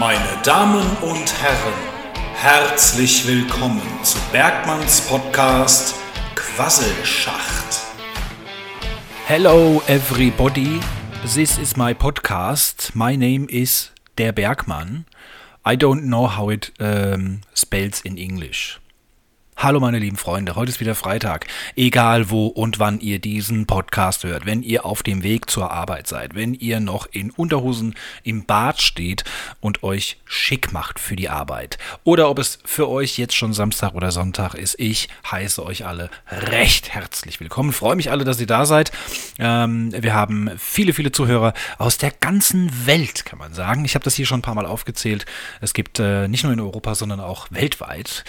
Meine Damen und Herren, herzlich willkommen zu Bergmanns Podcast Quasselschacht. Hello everybody, this is my podcast. My name is Der Bergmann. I don't know how it um, spells in English. Hallo meine lieben Freunde, heute ist wieder Freitag. Egal wo und wann ihr diesen Podcast hört, wenn ihr auf dem Weg zur Arbeit seid, wenn ihr noch in Unterhosen im Bad steht und euch schick macht für die Arbeit oder ob es für euch jetzt schon Samstag oder Sonntag ist, ich heiße euch alle recht herzlich willkommen. freue mich alle, dass ihr da seid. Ähm, wir haben viele, viele Zuhörer aus der ganzen Welt, kann man sagen. Ich habe das hier schon ein paar Mal aufgezählt. Es gibt äh, nicht nur in Europa, sondern auch weltweit.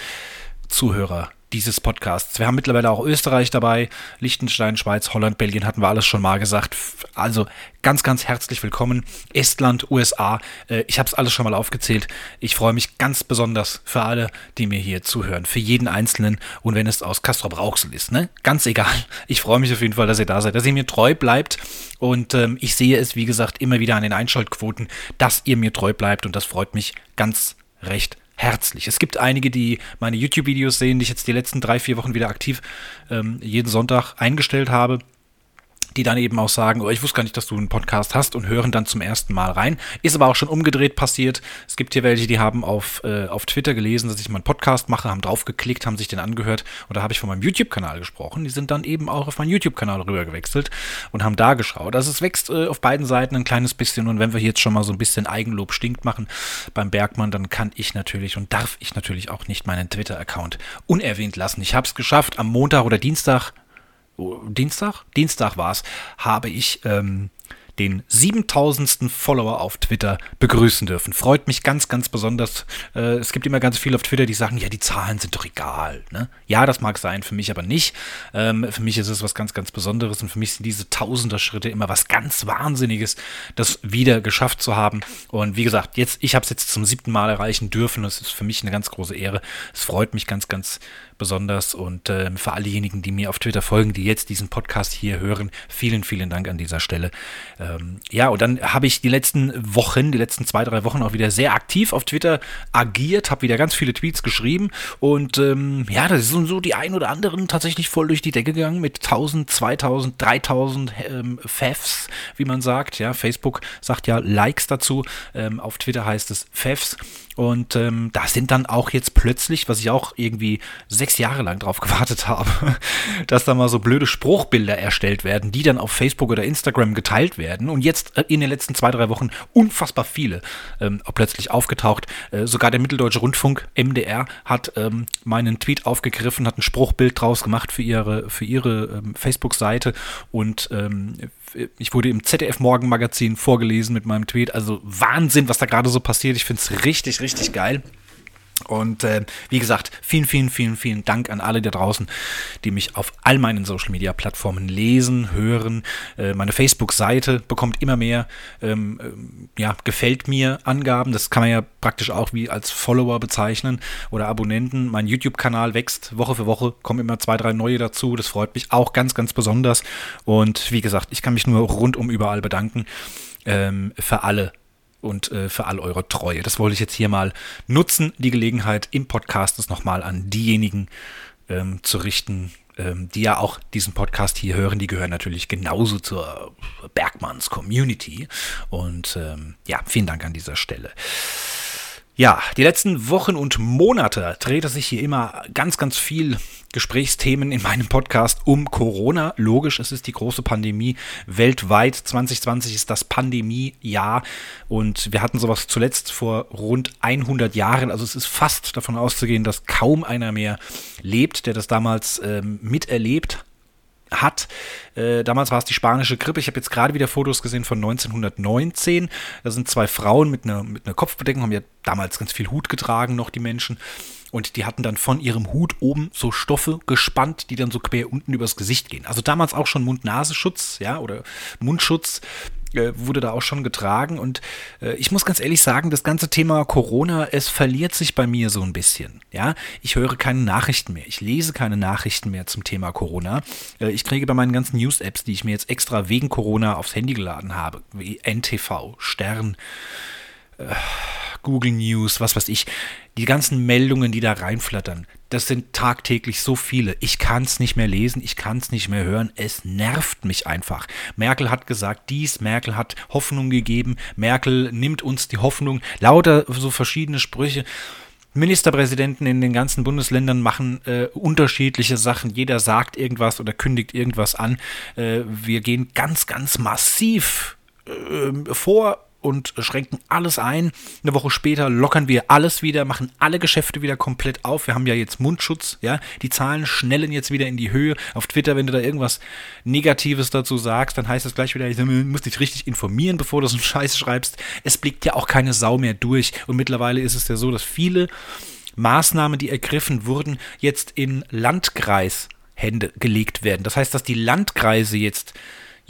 Zuhörer dieses Podcasts. Wir haben mittlerweile auch Österreich dabei, Liechtenstein, Schweiz, Holland, Belgien hatten wir alles schon mal gesagt. Also ganz, ganz herzlich willkommen. Estland, USA, äh, ich habe es alles schon mal aufgezählt. Ich freue mich ganz besonders für alle, die mir hier zuhören, für jeden Einzelnen und wenn es aus Castro Brauxel ist, ne? Ganz egal. Ich freue mich auf jeden Fall, dass ihr da seid, dass ihr mir treu bleibt und ähm, ich sehe es, wie gesagt, immer wieder an den Einschaltquoten, dass ihr mir treu bleibt und das freut mich ganz recht herzlich. Es gibt einige, die meine YouTube-Videos sehen, die ich jetzt die letzten drei, vier Wochen wieder aktiv ähm, jeden Sonntag eingestellt habe die dann eben auch sagen, oh, ich wusste gar nicht, dass du einen Podcast hast und hören dann zum ersten Mal rein. Ist aber auch schon umgedreht passiert. Es gibt hier welche, die haben auf, äh, auf Twitter gelesen, dass ich mal einen Podcast mache, haben draufgeklickt, haben sich den angehört und da habe ich von meinem YouTube-Kanal gesprochen. Die sind dann eben auch auf meinen YouTube-Kanal rüber gewechselt und haben da geschaut. Also es wächst äh, auf beiden Seiten ein kleines bisschen und wenn wir jetzt schon mal so ein bisschen Eigenlob stinkt machen beim Bergmann, dann kann ich natürlich und darf ich natürlich auch nicht meinen Twitter-Account unerwähnt lassen. Ich habe es geschafft, am Montag oder Dienstag Dienstag? Dienstag war es, habe ich ähm, den 7000. Follower auf Twitter begrüßen dürfen. Freut mich ganz, ganz besonders. Äh, es gibt immer ganz viele auf Twitter, die sagen, ja, die Zahlen sind doch egal. Ne? Ja, das mag sein, für mich aber nicht. Ähm, für mich ist es was ganz, ganz Besonderes und für mich sind diese Tausender-Schritte immer was ganz Wahnsinniges, das wieder geschafft zu haben. Und wie gesagt, jetzt, ich habe es jetzt zum siebten Mal erreichen dürfen. Das ist für mich eine ganz große Ehre. Es freut mich ganz, ganz besonders und äh, für all diejenigen, die mir auf Twitter folgen, die jetzt diesen Podcast hier hören, vielen, vielen Dank an dieser Stelle. Ähm, ja, und dann habe ich die letzten Wochen, die letzten zwei, drei Wochen auch wieder sehr aktiv auf Twitter agiert, habe wieder ganz viele Tweets geschrieben und ähm, ja, da sind so die ein oder anderen tatsächlich voll durch die Decke gegangen mit 1000, 2000, 3000 ähm, Fefs, wie man sagt. Ja, Facebook sagt ja Likes dazu. Ähm, auf Twitter heißt es Fefs. Und ähm, da sind dann auch jetzt plötzlich, was ich auch irgendwie sechs Jahre lang drauf gewartet habe, dass da mal so blöde Spruchbilder erstellt werden, die dann auf Facebook oder Instagram geteilt werden. Und jetzt äh, in den letzten zwei, drei Wochen unfassbar viele ähm, plötzlich aufgetaucht. Äh, sogar der Mitteldeutsche Rundfunk, MDR, hat ähm, meinen Tweet aufgegriffen, hat ein Spruchbild draus gemacht für ihre, für ihre ähm, Facebook-Seite und ähm, ich wurde im ZDF Morgenmagazin vorgelesen mit meinem Tweet. Also Wahnsinn, was da gerade so passiert. Ich finde es richtig, richtig geil. Und äh, wie gesagt, vielen, vielen, vielen, vielen Dank an alle da draußen, die mich auf all meinen Social Media Plattformen lesen, hören. Äh, meine Facebook-Seite bekommt immer mehr, ähm, äh, ja, gefällt mir Angaben. Das kann man ja praktisch auch wie als Follower bezeichnen oder Abonnenten. Mein YouTube-Kanal wächst Woche für Woche, kommen immer zwei, drei neue dazu. Das freut mich auch ganz, ganz besonders. Und wie gesagt, ich kann mich nur rundum überall bedanken ähm, für alle und äh, für all eure Treue. Das wollte ich jetzt hier mal nutzen, die Gelegenheit im Podcast das nochmal an diejenigen ähm, zu richten, ähm, die ja auch diesen Podcast hier hören. Die gehören natürlich genauso zur Bergmanns Community. Und ähm, ja, vielen Dank an dieser Stelle. Ja, die letzten Wochen und Monate drehte sich hier immer ganz, ganz viel Gesprächsthemen in meinem Podcast um Corona. Logisch, es ist die große Pandemie weltweit. 2020 ist das Pandemiejahr und wir hatten sowas zuletzt vor rund 100 Jahren. Also es ist fast davon auszugehen, dass kaum einer mehr lebt, der das damals ähm, miterlebt hat. Äh, damals war es die spanische Grippe. Ich habe jetzt gerade wieder Fotos gesehen von 1919. Da sind zwei Frauen mit einer, mit einer Kopfbedeckung, haben ja damals ganz viel Hut getragen, noch die Menschen. Und die hatten dann von ihrem Hut oben so Stoffe gespannt, die dann so quer unten übers Gesicht gehen. Also damals auch schon Mund-Nasenschutz, ja, oder Mundschutz äh, wurde da auch schon getragen. Und äh, ich muss ganz ehrlich sagen, das ganze Thema Corona, es verliert sich bei mir so ein bisschen. Ja, ich höre keine Nachrichten mehr. Ich lese keine Nachrichten mehr zum Thema Corona. Äh, ich kriege bei meinen ganzen News-Apps, die ich mir jetzt extra wegen Corona aufs Handy geladen habe, wie NTV, Stern, äh, Google News, was weiß ich, die ganzen Meldungen, die da reinflattern, das sind tagtäglich so viele. Ich kann es nicht mehr lesen, ich kann es nicht mehr hören. Es nervt mich einfach. Merkel hat gesagt dies, Merkel hat Hoffnung gegeben, Merkel nimmt uns die Hoffnung. Lauter so verschiedene Sprüche. Ministerpräsidenten in den ganzen Bundesländern machen äh, unterschiedliche Sachen. Jeder sagt irgendwas oder kündigt irgendwas an. Äh, wir gehen ganz, ganz massiv äh, vor und schränken alles ein. Eine Woche später lockern wir alles wieder, machen alle Geschäfte wieder komplett auf. Wir haben ja jetzt Mundschutz, ja. Die Zahlen schnellen jetzt wieder in die Höhe. Auf Twitter, wenn du da irgendwas Negatives dazu sagst, dann heißt das gleich wieder, du musst dich richtig informieren, bevor du so einen Scheiß schreibst. Es blickt ja auch keine Sau mehr durch. Und mittlerweile ist es ja so, dass viele Maßnahmen, die ergriffen wurden, jetzt in Landkreishände gelegt werden. Das heißt, dass die Landkreise jetzt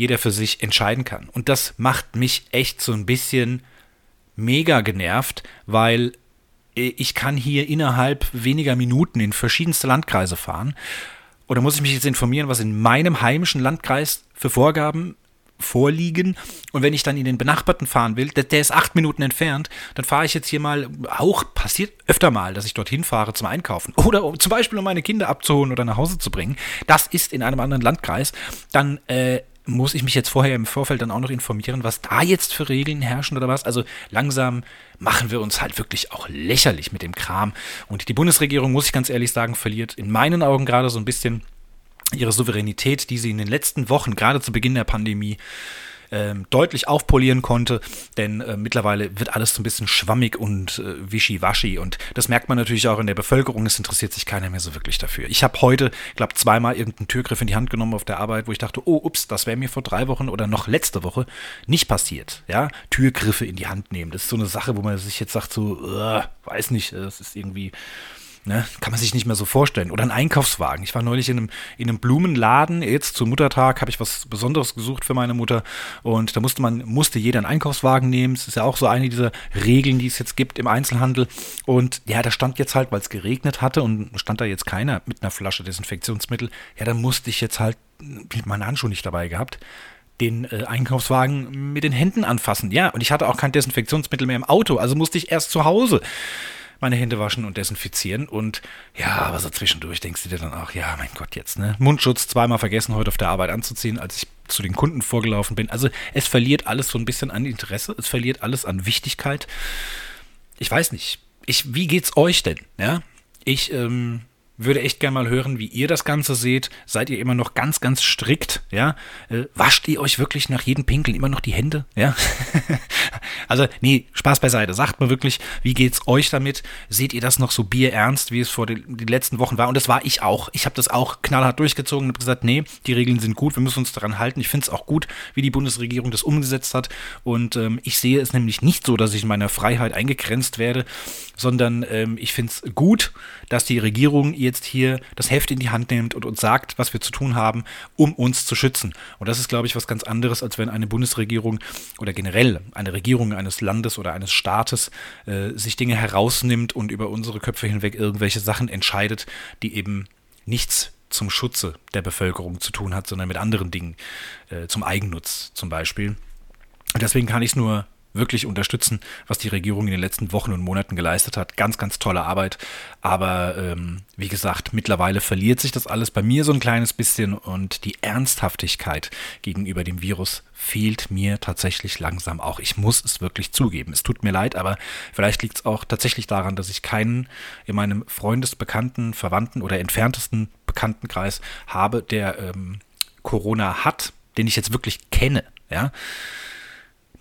jeder für sich entscheiden kann. Und das macht mich echt so ein bisschen mega genervt, weil ich kann hier innerhalb weniger Minuten in verschiedenste Landkreise fahren. Oder muss ich mich jetzt informieren, was in meinem heimischen Landkreis für Vorgaben vorliegen. Und wenn ich dann in den benachbarten fahren will, der, der, ist acht Minuten entfernt, dann fahre ich jetzt hier mal, auch passiert öfter mal, dass ich dorthin fahre zum Einkaufen. Oder um, zum Beispiel, um meine Kinder abzuholen oder nach Hause zu bringen. Das ist in einem anderen Landkreis. Dann äh, muss ich mich jetzt vorher im Vorfeld dann auch noch informieren, was da jetzt für Regeln herrschen oder was. Also langsam machen wir uns halt wirklich auch lächerlich mit dem Kram. Und die Bundesregierung, muss ich ganz ehrlich sagen, verliert in meinen Augen gerade so ein bisschen ihre Souveränität, die sie in den letzten Wochen, gerade zu Beginn der Pandemie, ähm, deutlich aufpolieren konnte, denn äh, mittlerweile wird alles so ein bisschen schwammig und äh, wischiwaschi und das merkt man natürlich auch in der Bevölkerung, es interessiert sich keiner mehr so wirklich dafür. Ich habe heute, glaube zweimal irgendeinen Türgriff in die Hand genommen auf der Arbeit, wo ich dachte, oh, ups, das wäre mir vor drei Wochen oder noch letzte Woche nicht passiert. Ja, Türgriffe in die Hand nehmen, das ist so eine Sache, wo man sich jetzt sagt, so, weiß nicht, das ist irgendwie Ne? Kann man sich nicht mehr so vorstellen. Oder ein Einkaufswagen. Ich war neulich in einem, in einem Blumenladen. Jetzt zum Muttertag habe ich was Besonderes gesucht für meine Mutter. Und da musste man, musste jeder einen Einkaufswagen nehmen. Das ist ja auch so eine dieser Regeln, die es jetzt gibt im Einzelhandel. Und ja, da stand jetzt halt, weil es geregnet hatte und stand da jetzt keiner mit einer Flasche Desinfektionsmittel. Ja, dann musste ich jetzt halt meine Handschuhe nicht dabei gehabt den äh, Einkaufswagen mit den Händen anfassen. Ja, und ich hatte auch kein Desinfektionsmittel mehr im Auto, also musste ich erst zu Hause meine Hände waschen und desinfizieren. Und ja, aber so zwischendurch denkst du dir dann auch, ja, mein Gott, jetzt, ne? Mundschutz zweimal vergessen, heute auf der Arbeit anzuziehen, als ich zu den Kunden vorgelaufen bin. Also es verliert alles so ein bisschen an Interesse, es verliert alles an Wichtigkeit. Ich weiß nicht. Ich, wie geht's euch denn? Ja? Ich ähm, würde echt gerne mal hören, wie ihr das Ganze seht. Seid ihr immer noch ganz, ganz strikt? Ja? Äh, wascht ihr euch wirklich nach jedem Pinkeln immer noch die Hände? Ja? also, nee, Spaß beiseite. Sagt mir wirklich, wie geht's euch damit? Seht ihr das noch so bierernst, wie es vor den, den letzten Wochen war? Und das war ich auch. Ich habe das auch knallhart durchgezogen und habe gesagt, nee, die Regeln sind gut, wir müssen uns daran halten. Ich finde es auch gut, wie die Bundesregierung das umgesetzt hat. Und ähm, ich sehe es nämlich nicht so, dass ich in meiner Freiheit eingegrenzt werde, sondern ähm, ich finde es gut, dass die Regierung jetzt hier das Heft in die Hand nimmt und uns sagt, was wir zu tun haben, um uns zu schützen. Und das ist, glaube ich, was ganz anderes, als wenn eine Bundesregierung oder generell eine Regierung eines Landes oder eines Staates äh, sich Dinge herausnimmt und über unsere Köpfe hinweg irgendwelche Sachen entscheidet, die eben nichts zum Schutze der Bevölkerung zu tun hat, sondern mit anderen Dingen, äh, zum Eigennutz zum Beispiel. deswegen kann ich es nur wirklich unterstützen, was die Regierung in den letzten Wochen und Monaten geleistet hat. Ganz, ganz tolle Arbeit. Aber ähm, wie gesagt, mittlerweile verliert sich das alles bei mir so ein kleines bisschen und die Ernsthaftigkeit gegenüber dem Virus fehlt mir tatsächlich langsam auch. Ich muss es wirklich zugeben. Es tut mir leid, aber vielleicht liegt es auch tatsächlich daran, dass ich keinen in meinem Freundesbekannten, Verwandten oder entferntesten Bekanntenkreis habe, der ähm, Corona hat, den ich jetzt wirklich kenne. Ja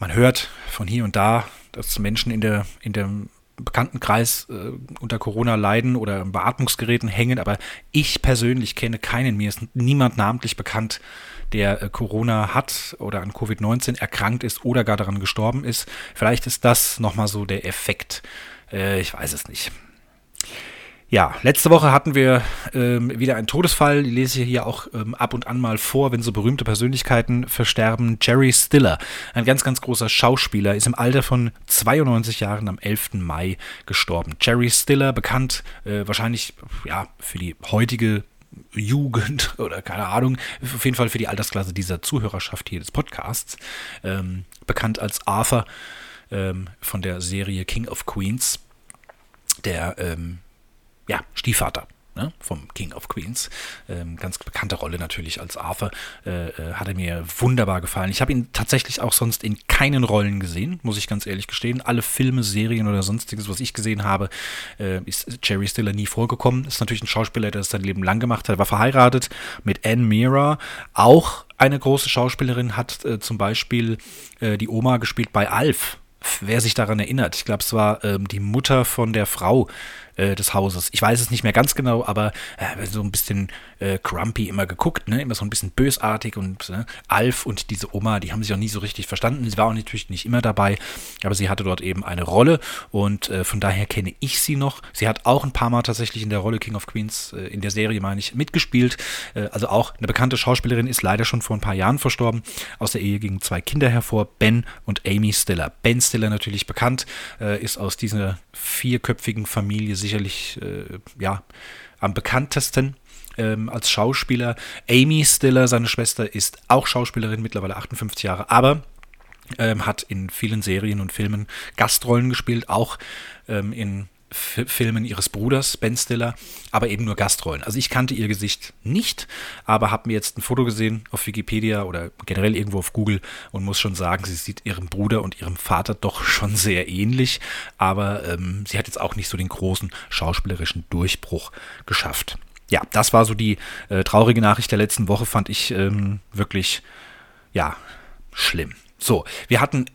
man hört von hier und da, dass Menschen in der, in dem Bekanntenkreis äh, unter Corona leiden oder Beatmungsgeräten hängen, aber ich persönlich kenne keinen, mir ist niemand namentlich bekannt, der äh, Corona hat oder an Covid-19 erkrankt ist oder gar daran gestorben ist. Vielleicht ist das nochmal so der Effekt. Äh, ich weiß es nicht. Ja, letzte Woche hatten wir ähm, wieder einen Todesfall, die lese ich hier auch ähm, ab und an mal vor, wenn so berühmte Persönlichkeiten versterben. Jerry Stiller, ein ganz, ganz großer Schauspieler, ist im Alter von 92 Jahren am 11. Mai gestorben. Jerry Stiller, bekannt äh, wahrscheinlich ja, für die heutige Jugend oder keine Ahnung, auf jeden Fall für die Altersklasse dieser Zuhörerschaft hier des Podcasts, ähm, bekannt als Arthur ähm, von der Serie King of Queens, der ähm, ja, Stiefvater ne, vom King of Queens. Ähm, ganz bekannte Rolle natürlich als Arthur. Äh, äh, hat er mir wunderbar gefallen. Ich habe ihn tatsächlich auch sonst in keinen Rollen gesehen, muss ich ganz ehrlich gestehen. Alle Filme, Serien oder sonstiges, was ich gesehen habe, äh, ist Jerry Stiller nie vorgekommen. Ist natürlich ein Schauspieler, der es sein Leben lang gemacht hat. War verheiratet mit Anne Mira, auch eine große Schauspielerin, hat äh, zum Beispiel äh, die Oma gespielt bei Alf wer sich daran erinnert. Ich glaube, es war ähm, die Mutter von der Frau, äh, des Hauses. Ich weiß es nicht mehr ganz genau, aber äh, so ein bisschen äh, grumpy immer geguckt, ne? immer so ein bisschen bösartig und ne? Alf und diese Oma, die haben sich auch nie so richtig verstanden. Sie war auch natürlich nicht immer dabei, aber sie hatte dort eben eine Rolle und äh, von daher kenne ich sie noch. Sie hat auch ein paar Mal tatsächlich in der Rolle King of Queens, in der Serie meine ich, mitgespielt. Also auch eine bekannte Schauspielerin ist leider schon vor ein paar Jahren verstorben. Aus der Ehe gingen zwei Kinder hervor, Ben und Amy Stiller. Ben Stiller natürlich bekannt, ist aus dieser vierköpfigen Familie sicher sicherlich äh, ja, am bekanntesten ähm, als Schauspieler. Amy Stiller, seine Schwester, ist auch Schauspielerin, mittlerweile 58 Jahre, aber ähm, hat in vielen Serien und Filmen Gastrollen gespielt, auch ähm, in Filmen ihres Bruders, Ben Stiller, aber eben nur Gastrollen. Also ich kannte ihr Gesicht nicht, aber habe mir jetzt ein Foto gesehen auf Wikipedia oder generell irgendwo auf Google und muss schon sagen, sie sieht ihrem Bruder und ihrem Vater doch schon sehr ähnlich, aber ähm, sie hat jetzt auch nicht so den großen schauspielerischen Durchbruch geschafft. Ja, das war so die äh, traurige Nachricht der letzten Woche, fand ich ähm, wirklich, ja, schlimm. So, wir hatten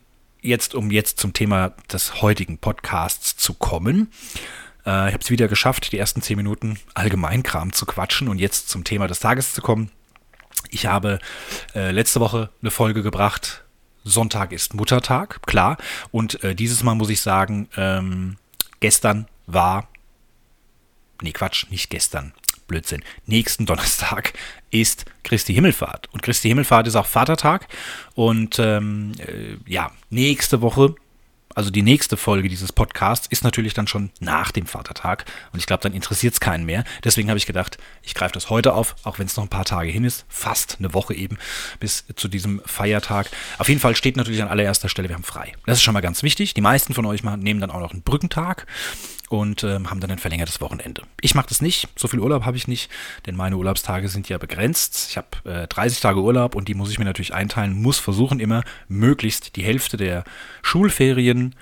jetzt, um jetzt zum Thema des heutigen Podcasts zu kommen. Äh, ich habe es wieder geschafft, die ersten zehn Minuten Allgemeinkram zu quatschen und jetzt zum Thema des Tages zu kommen. Ich habe äh, letzte Woche eine Folge gebracht. Sonntag ist Muttertag, klar. Und äh, dieses Mal muss ich sagen, ähm, gestern war. Nee, Quatsch, nicht gestern. Blödsinn. Nächsten Donnerstag ist Christi Himmelfahrt. Und Christi Himmelfahrt ist auch Vatertag. Und ähm, äh, ja, nächste Woche, also die nächste Folge dieses Podcasts, ist natürlich dann schon nach dem Vatertag. Und ich glaube, dann interessiert es keinen mehr. Deswegen habe ich gedacht, ich greife das heute auf, auch wenn es noch ein paar Tage hin ist. Fast eine Woche eben bis zu diesem Feiertag. Auf jeden Fall steht natürlich an allererster Stelle, wir haben frei. Das ist schon mal ganz wichtig. Die meisten von euch nehmen dann auch noch einen Brückentag und ähm, haben dann ein verlängertes Wochenende. Ich mache das nicht, so viel Urlaub habe ich nicht, denn meine Urlaubstage sind ja begrenzt. Ich habe äh, 30 Tage Urlaub und die muss ich mir natürlich einteilen, muss versuchen immer möglichst die Hälfte der Schulferien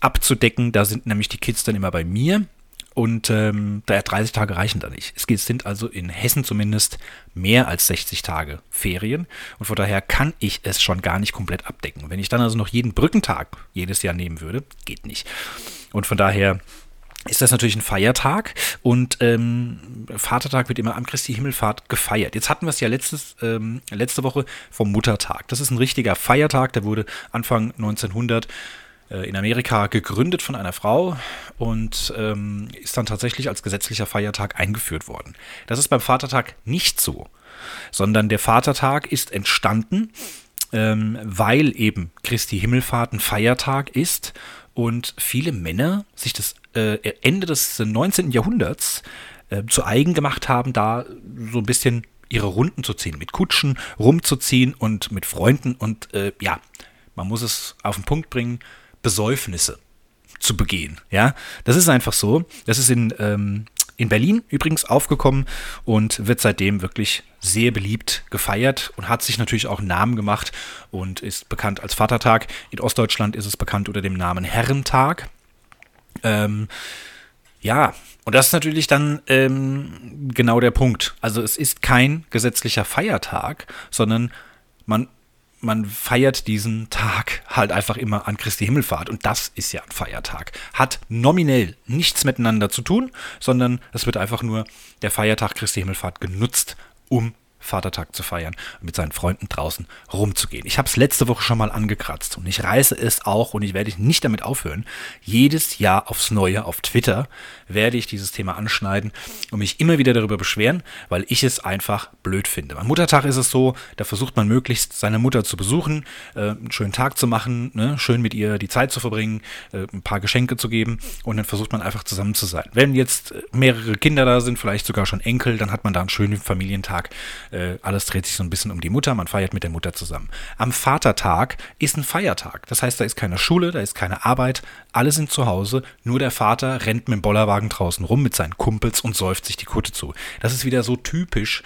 abzudecken. Da sind nämlich die Kids dann immer bei mir und ähm, 30 Tage reichen da nicht. Es sind also in Hessen zumindest mehr als 60 Tage Ferien und von daher kann ich es schon gar nicht komplett abdecken. Wenn ich dann also noch jeden Brückentag jedes Jahr nehmen würde, geht nicht. Und von daher ist das natürlich ein Feiertag und ähm, Vatertag wird immer am Christi Himmelfahrt gefeiert. Jetzt hatten wir es ja letztes, ähm, letzte Woche vom Muttertag. Das ist ein richtiger Feiertag, der wurde Anfang 1900 äh, in Amerika gegründet von einer Frau und ähm, ist dann tatsächlich als gesetzlicher Feiertag eingeführt worden. Das ist beim Vatertag nicht so, sondern der Vatertag ist entstanden, ähm, weil eben Christi Himmelfahrt ein Feiertag ist und viele Männer sich das äh, Ende des 19. Jahrhunderts äh, zu eigen gemacht haben, da so ein bisschen ihre Runden zu ziehen, mit Kutschen rumzuziehen und mit Freunden und äh, ja, man muss es auf den Punkt bringen, Besäufnisse zu begehen. Ja, das ist einfach so. Das ist in, ähm, in Berlin übrigens aufgekommen und wird seitdem wirklich sehr beliebt gefeiert und hat sich natürlich auch einen Namen gemacht und ist bekannt als Vatertag. In Ostdeutschland ist es bekannt unter dem Namen Herrentag. Ähm, ja, und das ist natürlich dann ähm, genau der Punkt. Also es ist kein gesetzlicher Feiertag, sondern man man feiert diesen Tag halt einfach immer an Christi Himmelfahrt. Und das ist ja ein Feiertag. Hat nominell nichts miteinander zu tun, sondern es wird einfach nur der Feiertag Christi Himmelfahrt genutzt, um Vatertag zu feiern und mit seinen Freunden draußen rumzugehen. Ich habe es letzte Woche schon mal angekratzt und ich reiße es auch und ich werde nicht damit aufhören. Jedes Jahr aufs Neue auf Twitter werde ich dieses Thema anschneiden und mich immer wieder darüber beschweren, weil ich es einfach blöd finde. Am Muttertag ist es so, da versucht man möglichst seine Mutter zu besuchen, äh, einen schönen Tag zu machen, ne, schön mit ihr die Zeit zu verbringen, äh, ein paar Geschenke zu geben und dann versucht man einfach zusammen zu sein. Wenn jetzt mehrere Kinder da sind, vielleicht sogar schon Enkel, dann hat man da einen schönen Familientag. Äh, Äh, alles dreht sich so ein bisschen um die Mutter, man feiert mit der Mutter zusammen. Am Vatertag ist ein Feiertag. Das heißt, da ist keine Schule, da ist keine Arbeit, alle sind zu Hause, nur der Vater rennt mit dem Bollerwagen draußen rum mit seinen Kumpels und säuft sich die Kutte zu. Das ist wieder so typisch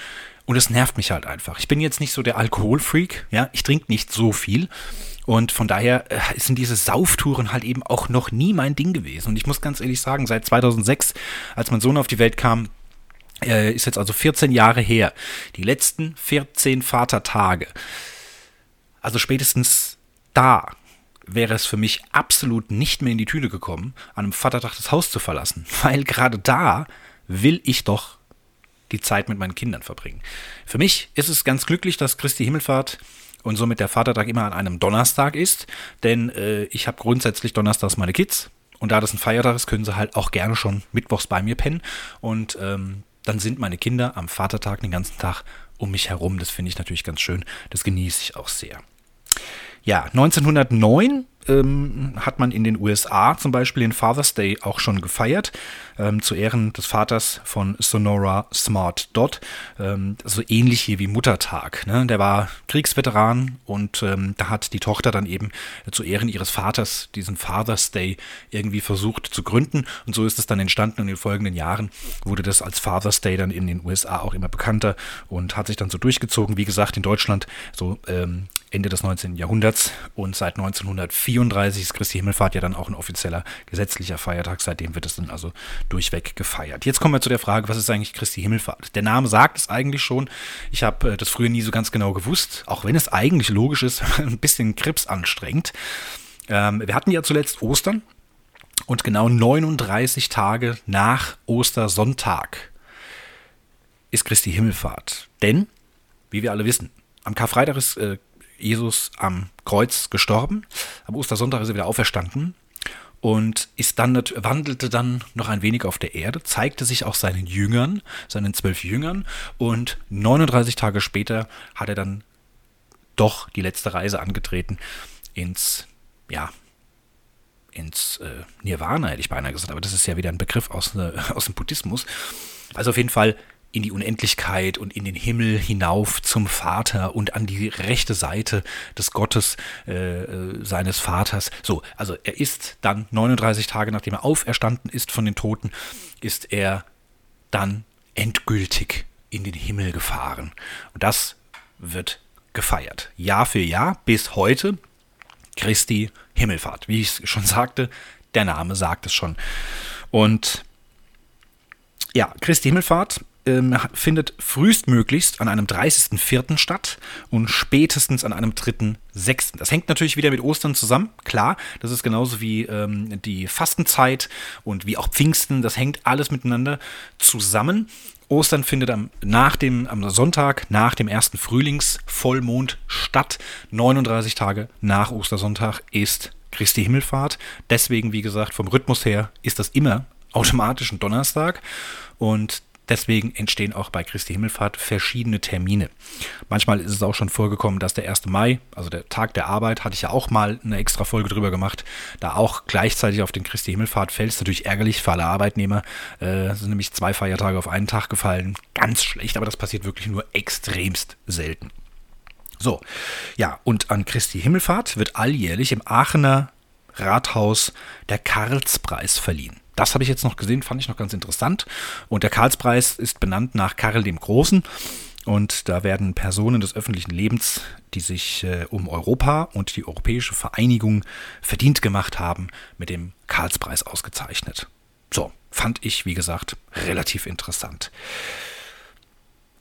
und es nervt mich halt einfach. Ich bin jetzt nicht so der Alkoholfreak, ja, ich trinke nicht so viel. Und von daher äh, sind diese Sauftouren halt eben auch noch nie mein Ding gewesen. Und ich muss ganz ehrlich sagen, seit 2006, als mein Sohn auf die Welt kam, äh, ist jetzt also 14 Jahre her. Die letzten 14 Vatertage. Also spätestens da wäre es für mich absolut nicht mehr in die Tüte gekommen, an einem Vatertag das Haus zu verlassen. Weil gerade da will ich doch die Zeit mit meinen Kindern verbringen. Für mich ist es ganz glücklich, dass Christi Himmelfahrt und somit der Vatertag immer an einem Donnerstag ist, denn äh, ich habe grundsätzlich donnerstags meine Kids und da das ein Feiertag ist, können sie halt auch gerne schon mittwochs bei mir pennen und ähm, dann sind meine Kinder am Vatertag den ganzen Tag um mich herum. Das finde ich natürlich ganz schön. Das genieße ich auch sehr. Ja, 1909 ähm, hat man in den USA zum Beispiel den Father's Day auch schon gefeiert, ähm, zu Ehren des Vaters von Sonora Smart Dot. Ähm, so ähnlich hier wie Muttertag. Ne? Der war Kriegsveteran und ähm, da hat die Tochter dann eben zu Ehren ihres Vaters diesen Father's Day irgendwie versucht zu gründen. Und so ist es dann entstanden und in den folgenden Jahren wurde das als Father's Day dann in den USA auch immer bekannter und hat sich dann so durchgezogen. Wie gesagt, in Deutschland so ähm, Ende des 19. Jahrhunderts und seit 1934 ist Christi Himmelfahrt ja dann auch ein offizieller gesetzlicher Feiertag. Seitdem wird es dann also durchweg gefeiert. Jetzt kommen wir zu der Frage, was ist eigentlich Christi Himmelfahrt? Der Name sagt es eigentlich schon. Ich habe äh, das früher nie so ganz genau gewusst, auch wenn es eigentlich logisch ist, ein bisschen Krips anstrengt. Ähm, wir hatten ja zuletzt Ostern und genau 39 Tage nach Ostersonntag ist Christi Himmelfahrt. Denn, wie wir alle wissen, am Karfreitag ist äh, Jesus am Kreuz gestorben. Am Ostersonntag ist er wieder auferstanden und ist dann, wandelte dann noch ein wenig auf der Erde, zeigte sich auch seinen Jüngern, seinen zwölf Jüngern und 39 Tage später hat er dann doch die letzte Reise angetreten ins, ja, ins äh, Nirvana, hätte ich beinahe gesagt, aber das ist ja wieder ein Begriff aus, äh, aus dem Buddhismus. Also auf jeden Fall in die Unendlichkeit und in den Himmel hinauf zum Vater und an die rechte Seite des Gottes äh, äh seines Vaters. So, also er ist dann 39 Tage nachdem er auferstanden ist von den Toten, ist er dann endgültig in den Himmel gefahren. Und das wird gefeiert. Jahr für Jahr bis heute Christi Himmelfahrt. Wie ich es schon sagte, der Name sagt es schon. Und ja, Christi Himmelfahrt ähm, findet frühestmöglichst an einem 30.04. statt und spätestens an einem 3.06. Das hängt natürlich wieder mit Ostern zusammen, klar. Das ist genauso wie ähm, die Fastenzeit und wie auch Pfingsten. Das hängt alles miteinander zusammen. Ostern findet am, nach dem, am Sonntag nach dem ersten Frühlingsvollmond statt. 39 Tage nach Ostersonntag ist Christi Himmelfahrt. Deswegen, wie gesagt, vom Rhythmus her ist das immer automatisch ein Donnerstag. Und Deswegen entstehen auch bei Christi Himmelfahrt verschiedene Termine. Manchmal ist es auch schon vorgekommen, dass der 1. Mai, also der Tag der Arbeit, hatte ich ja auch mal eine extra Folge drüber gemacht, da auch gleichzeitig auf den Christi Himmelfahrt fällt. Ist natürlich ärgerlich für alle Arbeitnehmer. Äh, sind nämlich zwei Feiertage auf einen Tag gefallen. Ganz schlecht, aber das passiert wirklich nur extremst selten. So, ja, und an Christi Himmelfahrt wird alljährlich im Aachener Rathaus der Karlspreis verliehen. Das habe ich jetzt noch gesehen, fand ich noch ganz interessant. Und der Karlspreis ist benannt nach Karl dem Großen. Und da werden Personen des öffentlichen Lebens, die sich äh, um Europa und die europäische Vereinigung verdient gemacht haben, mit dem Karlspreis ausgezeichnet. So, fand ich, wie gesagt, relativ interessant.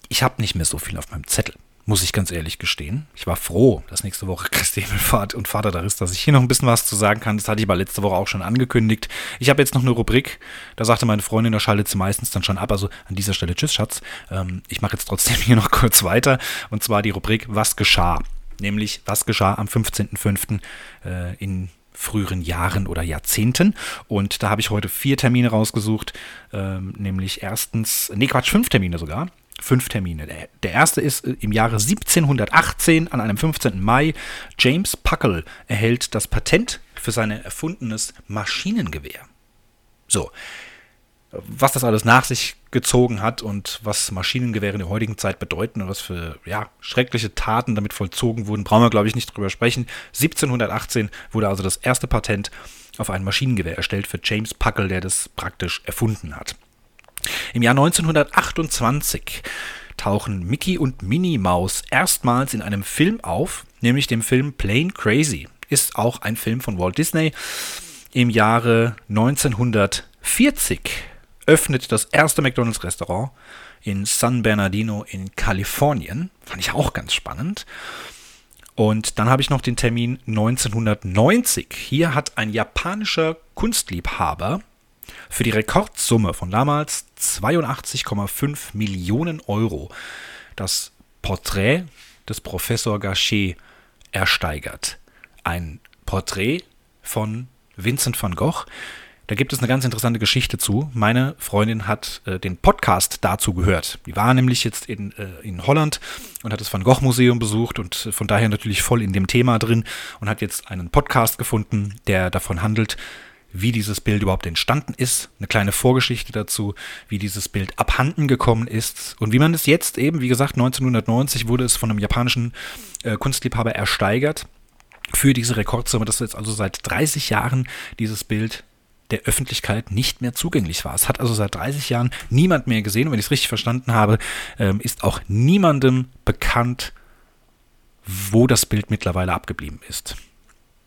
Ich habe nicht mehr so viel auf meinem Zettel muss ich ganz ehrlich gestehen. Ich war froh, dass nächste Woche Christi Himmelfahrt und Vater da ist, dass ich hier noch ein bisschen was zu sagen kann. Das hatte ich aber letzte Woche auch schon angekündigt. Ich habe jetzt noch eine Rubrik, da sagte meine Freundin, da schaltet sie meistens dann schon ab. Also an dieser Stelle, tschüss Schatz. Ähm, ich mache jetzt trotzdem hier noch kurz weiter. Und zwar die Rubrik Was geschah? Nämlich, was geschah am 15.05. Äh, in früheren Jahren oder Jahrzehnten. Und da habe ich heute vier Termine rausgesucht, ähm, nämlich erstens, nee Quatsch, fünf Termine sogar fünf Termine. Der, erste ist äh, im Jahre 1718 an einem 15. Mai. James Puckle erhält das Patent für sein erfundenes Maschinengewehr. So. was das alles nach sich gezogen hat und was Maschinengewehre in der heutigen Zeit bedeuten und was für ja, schreckliche Taten damit vollzogen wurden, brauchen wir, glaube ich, nicht drüber sprechen. 1718 wurde also das erste Patent auf ein Maschinengewehr erstellt für James Puckle, der das praktisch erfunden hat. Im Jahr 1928 tauchen Mickey und Minnie Maus erstmals in einem Film auf, nämlich dem Film Plain Crazy. Ist auch ein Film von Walt Disney. Im Jahre 1940 öffnet das erste McDonald's-Restaurant in San Bernardino in Kalifornien. Fand ich auch ganz spannend. Und dann habe ich noch den Termin 1990. Hier hat ein japanischer Kunstliebhaber für die Rekordsumme von damals 82,5 Millionen Euro das Porträt des Professor Gachet ersteigert. Ein Porträt von Vincent van Gogh, da gibt es eine ganz interessante Geschichte zu. Meine Freundin hat äh, den Podcast dazu gehört. Die war nämlich jetzt in, äh, in Holland und hat das Van Gogh Museum besucht und von daher natürlich voll in dem Thema drin und hat jetzt einen Podcast gefunden, der davon handelt, wie dieses Bild überhaupt entstanden ist, eine kleine Vorgeschichte dazu, wie dieses Bild abhanden gekommen ist und wie man es jetzt eben, wie gesagt, 1990 wurde es von einem japanischen äh, Kunstliebhaber ersteigert für diese Rekordsumme, dass jetzt also seit 30 Jahren dieses Bild der Öffentlichkeit nicht mehr zugänglich war. Es hat also seit 30 Jahren niemand mehr gesehen. Und wenn ich es richtig verstanden habe, ähm, ist auch niemandem bekannt, wo das Bild mittlerweile abgeblieben ist.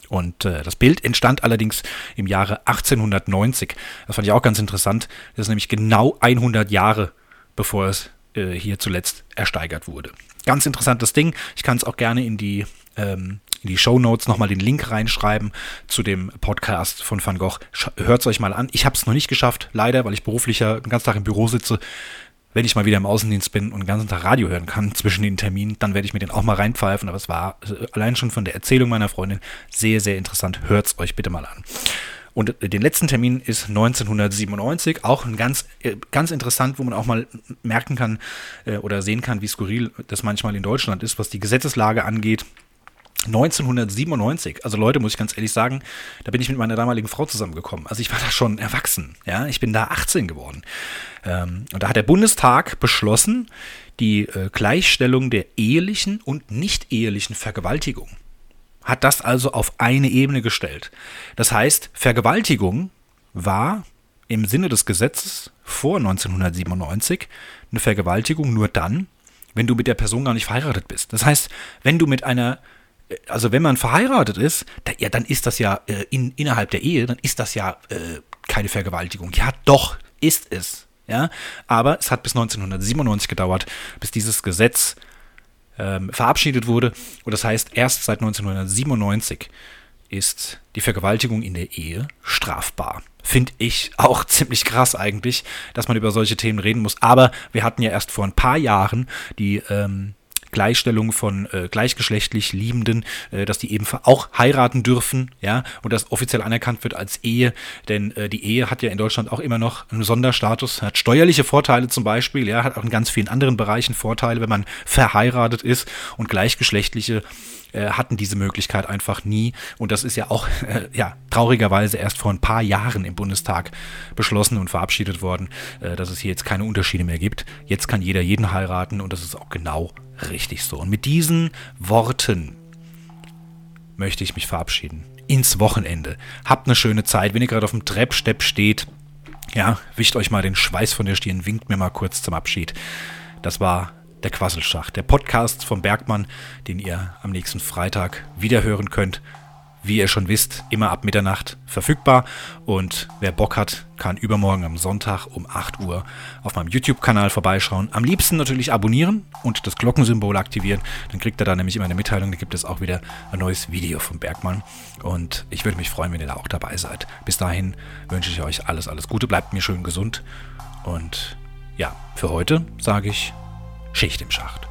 Und äh, das Bild entstand allerdings im Jahre 1890. Das fand ich auch ganz interessant. Das ist nämlich genau 100 Jahre, bevor es äh, hier zuletzt ersteigert wurde. Ganz interessantes Ding. Ich kann es auch gerne in die ähm, in die Show Notes nochmal den Link reinschreiben zu dem Podcast von Van Gogh. Hört es euch mal an. Ich habe es noch nicht geschafft, leider, weil ich beruflich ja den ganzen Tag im Büro sitze. Wenn ich mal wieder im Außendienst bin und den ganzen Tag Radio hören kann zwischen den Terminen, dann werde ich mir den auch mal reinpfeifen. Aber es war äh, allein schon von der Erzählung meiner Freundin sehr, sehr interessant. Hört es euch bitte mal an. Und den letzten Termin ist 1997, auch ein ganz, äh, ganz interessant, wo man auch mal merken kann äh, oder sehen kann, wie skurril das manchmal in Deutschland ist, was die Gesetzeslage angeht. 1997, also Leute, muss ich ganz ehrlich sagen, da bin ich mit meiner damaligen Frau zusammengekommen. Also ich war da schon erwachsen, ja, ich bin da 18 geworden. Ähm, und da hat der Bundestag beschlossen, die äh, Gleichstellung der ehelichen und nicht ehelichen Vergewaltigung. Hat das also auf eine Ebene gestellt. Das heißt, Vergewaltigung war im Sinne des Gesetzes vor 1997 eine Vergewaltigung nur dann, wenn du mit der Person gar nicht verheiratet bist. Das heißt, wenn du mit einer also wenn man verheiratet ist, da, ja, dann ist das ja äh, in, innerhalb der Ehe, dann ist das ja äh, keine Vergewaltigung. Ja, doch, ist es. Ja, aber es hat bis 1997 gedauert, bis dieses Gesetz ähm, verabschiedet wurde. Und das heißt, erst seit 1997 ist die Vergewaltigung in der Ehe strafbar. Finde ich auch ziemlich krass eigentlich, dass man über solche Themen reden muss. Aber wir hatten ja erst vor ein paar Jahren die ähm, Gleichstellung von äh, gleichgeschlechtlich Liebenden, äh, dass die eben auch heiraten dürfen, ja, und das offiziell anerkannt wird als Ehe, denn äh, die Ehe hat ja in Deutschland auch immer noch einen Sonderstatus, hat steuerliche Vorteile zum Beispiel, ja, hat auch in ganz vielen anderen Bereichen Vorteile, wenn man verheiratet ist. Und gleichgeschlechtliche äh, hatten diese Möglichkeit einfach nie. Und das ist ja auch äh, ja, traurigerweise erst vor ein paar Jahren im Bundestag beschlossen und verabschiedet worden, äh, dass es hier jetzt keine Unterschiede mehr gibt. Jetzt kann jeder jeden heiraten und das ist auch genau richtig so. Und mit diesen Worten möchte ich mich verabschieden. Ins Wochenende. Habt eine schöne Zeit. Wenn ihr gerade auf dem Treppstepp steht, ja, wischt euch mal den Schweiß von der Stirn, winkt mir mal kurz zum Abschied. Das war der Quasselschacht, der Podcast vom Bergmann, den ihr am nächsten Freitag wiederhören könnt. Wie ihr schon wisst, immer ab Mitternacht verfügbar. Und wer Bock hat, kann übermorgen am Sonntag um 8 Uhr auf meinem YouTube-Kanal vorbeischauen. Am liebsten natürlich abonnieren und das Glockensymbol aktivieren. Dann kriegt er da nämlich immer eine Mitteilung. Da gibt es auch wieder ein neues Video vom Bergmann. Und ich würde mich freuen, wenn ihr da auch dabei seid. Bis dahin wünsche ich euch alles, alles Gute. Bleibt mir schön gesund. Und ja, für heute sage ich Schicht im Schacht.